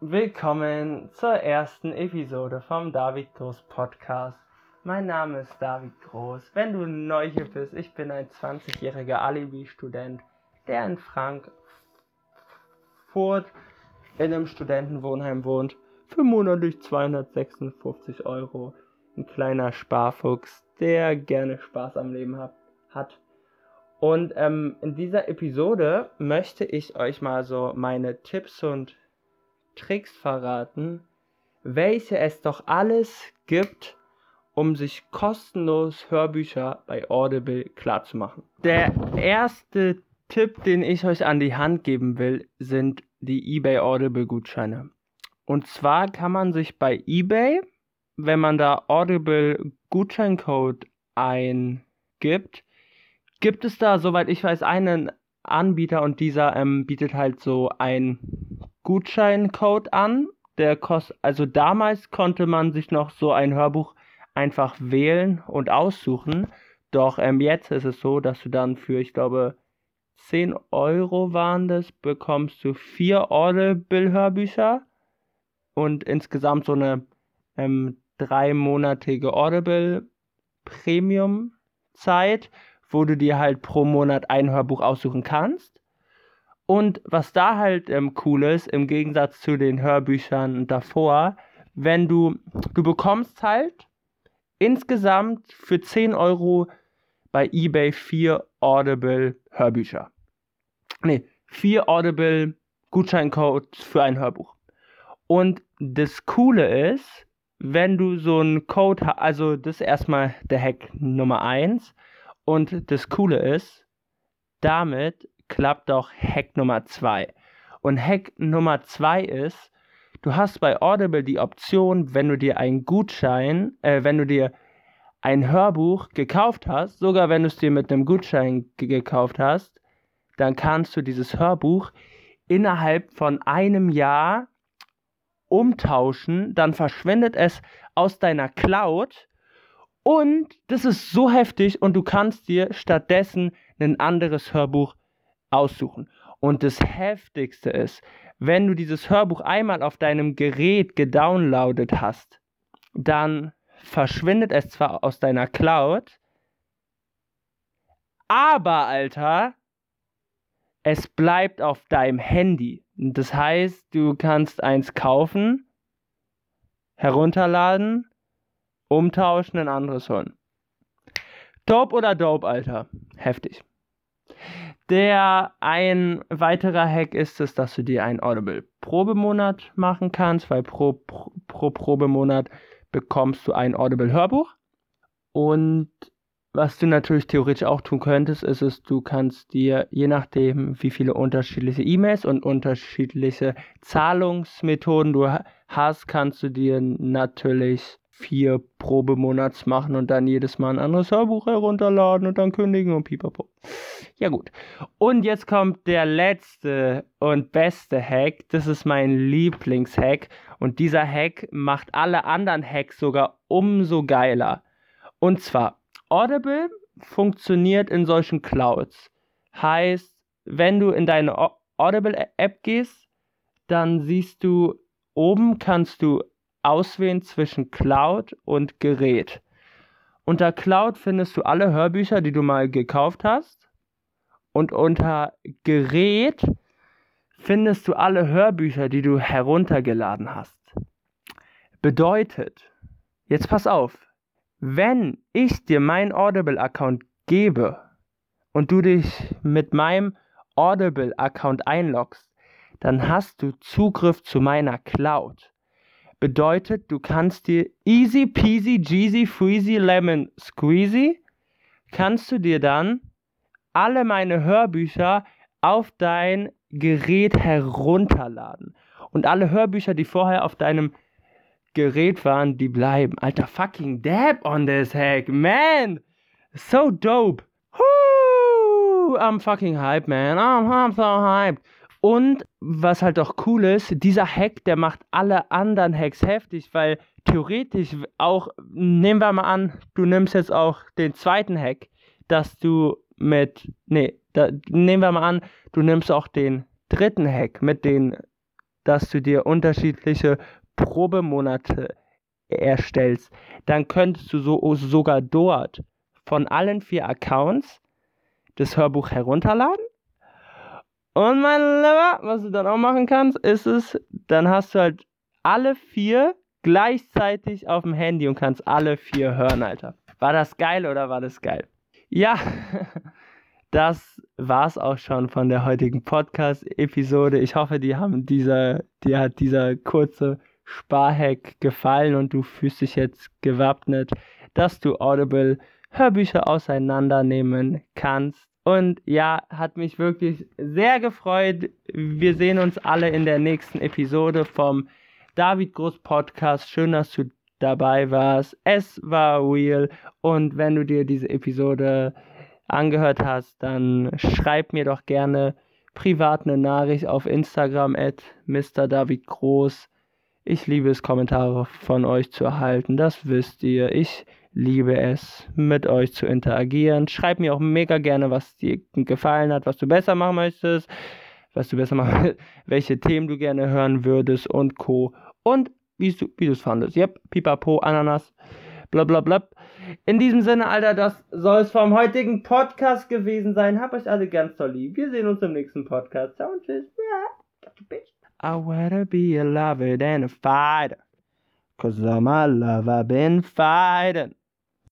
Willkommen zur ersten Episode vom David Groß Podcast. Mein Name ist David Groß. Wenn du neu hier bist, ich bin ein 20-jähriger Alibi-Student, der in Frankfurt in einem Studentenwohnheim wohnt. Für monatlich 256 Euro. Ein kleiner Sparfuchs, der gerne Spaß am Leben hat. hat. Und ähm, in dieser Episode möchte ich euch mal so meine Tipps und Tricks verraten, welche es doch alles gibt, um sich kostenlos Hörbücher bei Audible klarzumachen. Der erste Tipp, den ich euch an die Hand geben will, sind die eBay Audible Gutscheine. Und zwar kann man sich bei eBay, wenn man da Audible Gutscheincode eingibt, gibt es da, soweit ich weiß, einen Anbieter und dieser ähm, bietet halt so einen Gutscheincode an. Der kostet, also damals konnte man sich noch so ein Hörbuch einfach wählen und aussuchen. Doch ähm, jetzt ist es so, dass du dann für, ich glaube, 10 Euro waren das, bekommst du vier Audible-Hörbücher und insgesamt so eine ähm, dreimonatige Audible Premium-Zeit wo du dir halt pro Monat ein Hörbuch aussuchen kannst. Und was da halt ähm, cool ist, im Gegensatz zu den Hörbüchern davor, wenn du, du bekommst halt insgesamt für 10 Euro bei eBay vier Audible Hörbücher. Ne, vier Audible Gutscheincodes für ein Hörbuch. Und das Coole ist, wenn du so einen Code hast, also das ist erstmal der Hack Nummer 1. Und das Coole ist, damit klappt auch Hack Nummer 2. Und Hack Nummer 2 ist, du hast bei Audible die Option, wenn du dir einen Gutschein, äh, wenn du dir ein Hörbuch gekauft hast, sogar wenn du es dir mit einem Gutschein gekauft hast, dann kannst du dieses Hörbuch innerhalb von einem Jahr umtauschen, dann verschwindet es aus deiner Cloud und das ist so heftig und du kannst dir stattdessen ein anderes Hörbuch aussuchen. Und das Heftigste ist, wenn du dieses Hörbuch einmal auf deinem Gerät gedownloadet hast, dann verschwindet es zwar aus deiner Cloud, aber Alter, es bleibt auf deinem Handy. Das heißt, du kannst eins kaufen, herunterladen Umtauschen, ein anderes holen. Dope oder Dope, Alter? Heftig. Der ein weiterer Hack ist es, dass du dir einen Audible Probemonat machen kannst, weil pro, pro, pro Probemonat bekommst du ein Audible Hörbuch. Und was du natürlich theoretisch auch tun könntest, ist es, du kannst dir, je nachdem, wie viele unterschiedliche E-Mails und unterschiedliche Zahlungsmethoden du hast, kannst du dir natürlich vier Probemonats machen und dann jedes Mal ein anderes Hörbuch herunterladen und dann kündigen und pipapo. Ja gut. Und jetzt kommt der letzte und beste Hack. Das ist mein Lieblingshack. Und dieser Hack macht alle anderen Hacks sogar umso geiler. Und zwar, Audible funktioniert in solchen Clouds. Heißt, wenn du in deine Audible-App gehst, dann siehst du, oben kannst du auswählen zwischen Cloud und Gerät. Unter Cloud findest du alle Hörbücher, die du mal gekauft hast. Und unter Gerät findest du alle Hörbücher, die du heruntergeladen hast. Bedeutet, jetzt pass auf, wenn ich dir meinen Audible-Account gebe und du dich mit meinem Audible-Account einloggst, dann hast du Zugriff zu meiner Cloud. Bedeutet, du kannst dir easy peasy, jeezy, freezy, lemon squeezy, kannst du dir dann alle meine Hörbücher auf dein Gerät herunterladen. Und alle Hörbücher, die vorher auf deinem Gerät waren, die bleiben. Alter, fucking dab on this hack, man! So dope! Woo! I'm fucking hyped, man. I'm, I'm so hyped. Und was halt auch cool ist, dieser Hack, der macht alle anderen Hacks heftig, weil theoretisch auch, nehmen wir mal an, du nimmst jetzt auch den zweiten Hack, dass du mit, nee, da, nehmen wir mal an, du nimmst auch den dritten Hack mit den dass du dir unterschiedliche Probemonate erstellst, dann könntest du so, sogar dort von allen vier Accounts das Hörbuch herunterladen. Und mein Lieber, was du dann auch machen kannst, ist es, dann hast du halt alle vier gleichzeitig auf dem Handy und kannst alle vier hören, Alter. War das geil oder war das geil? Ja, das war's auch schon von der heutigen Podcast-Episode. Ich hoffe, dir haben dieser, dir hat dieser kurze Sparhack gefallen und du fühlst dich jetzt gewappnet, dass du Audible Hörbücher auseinandernehmen kannst. Und ja, hat mich wirklich sehr gefreut. Wir sehen uns alle in der nächsten Episode vom David Groß Podcast. Schön, dass du dabei warst. Es war real. Und wenn du dir diese Episode angehört hast, dann schreib mir doch gerne privat eine Nachricht auf Instagram at Mr. David Groß. Ich liebe es, Kommentare von euch zu erhalten. Das wisst ihr. Ich liebe es, mit euch zu interagieren. Schreib mir auch mega gerne, was dir gefallen hat, was du besser machen möchtest, was du besser machen, welche Themen du gerne hören würdest und Co. Und wie du es fandest. Yep, pipapo, Ananas, bla bla bla. In diesem Sinne, Alter, das soll es vom heutigen Podcast gewesen sein. Hab euch alle ganz toll lieb. Wir sehen uns im nächsten Podcast. Ciao und tschüss. I'd rather be a lover than a fighter. Cause I'm I've been fighting.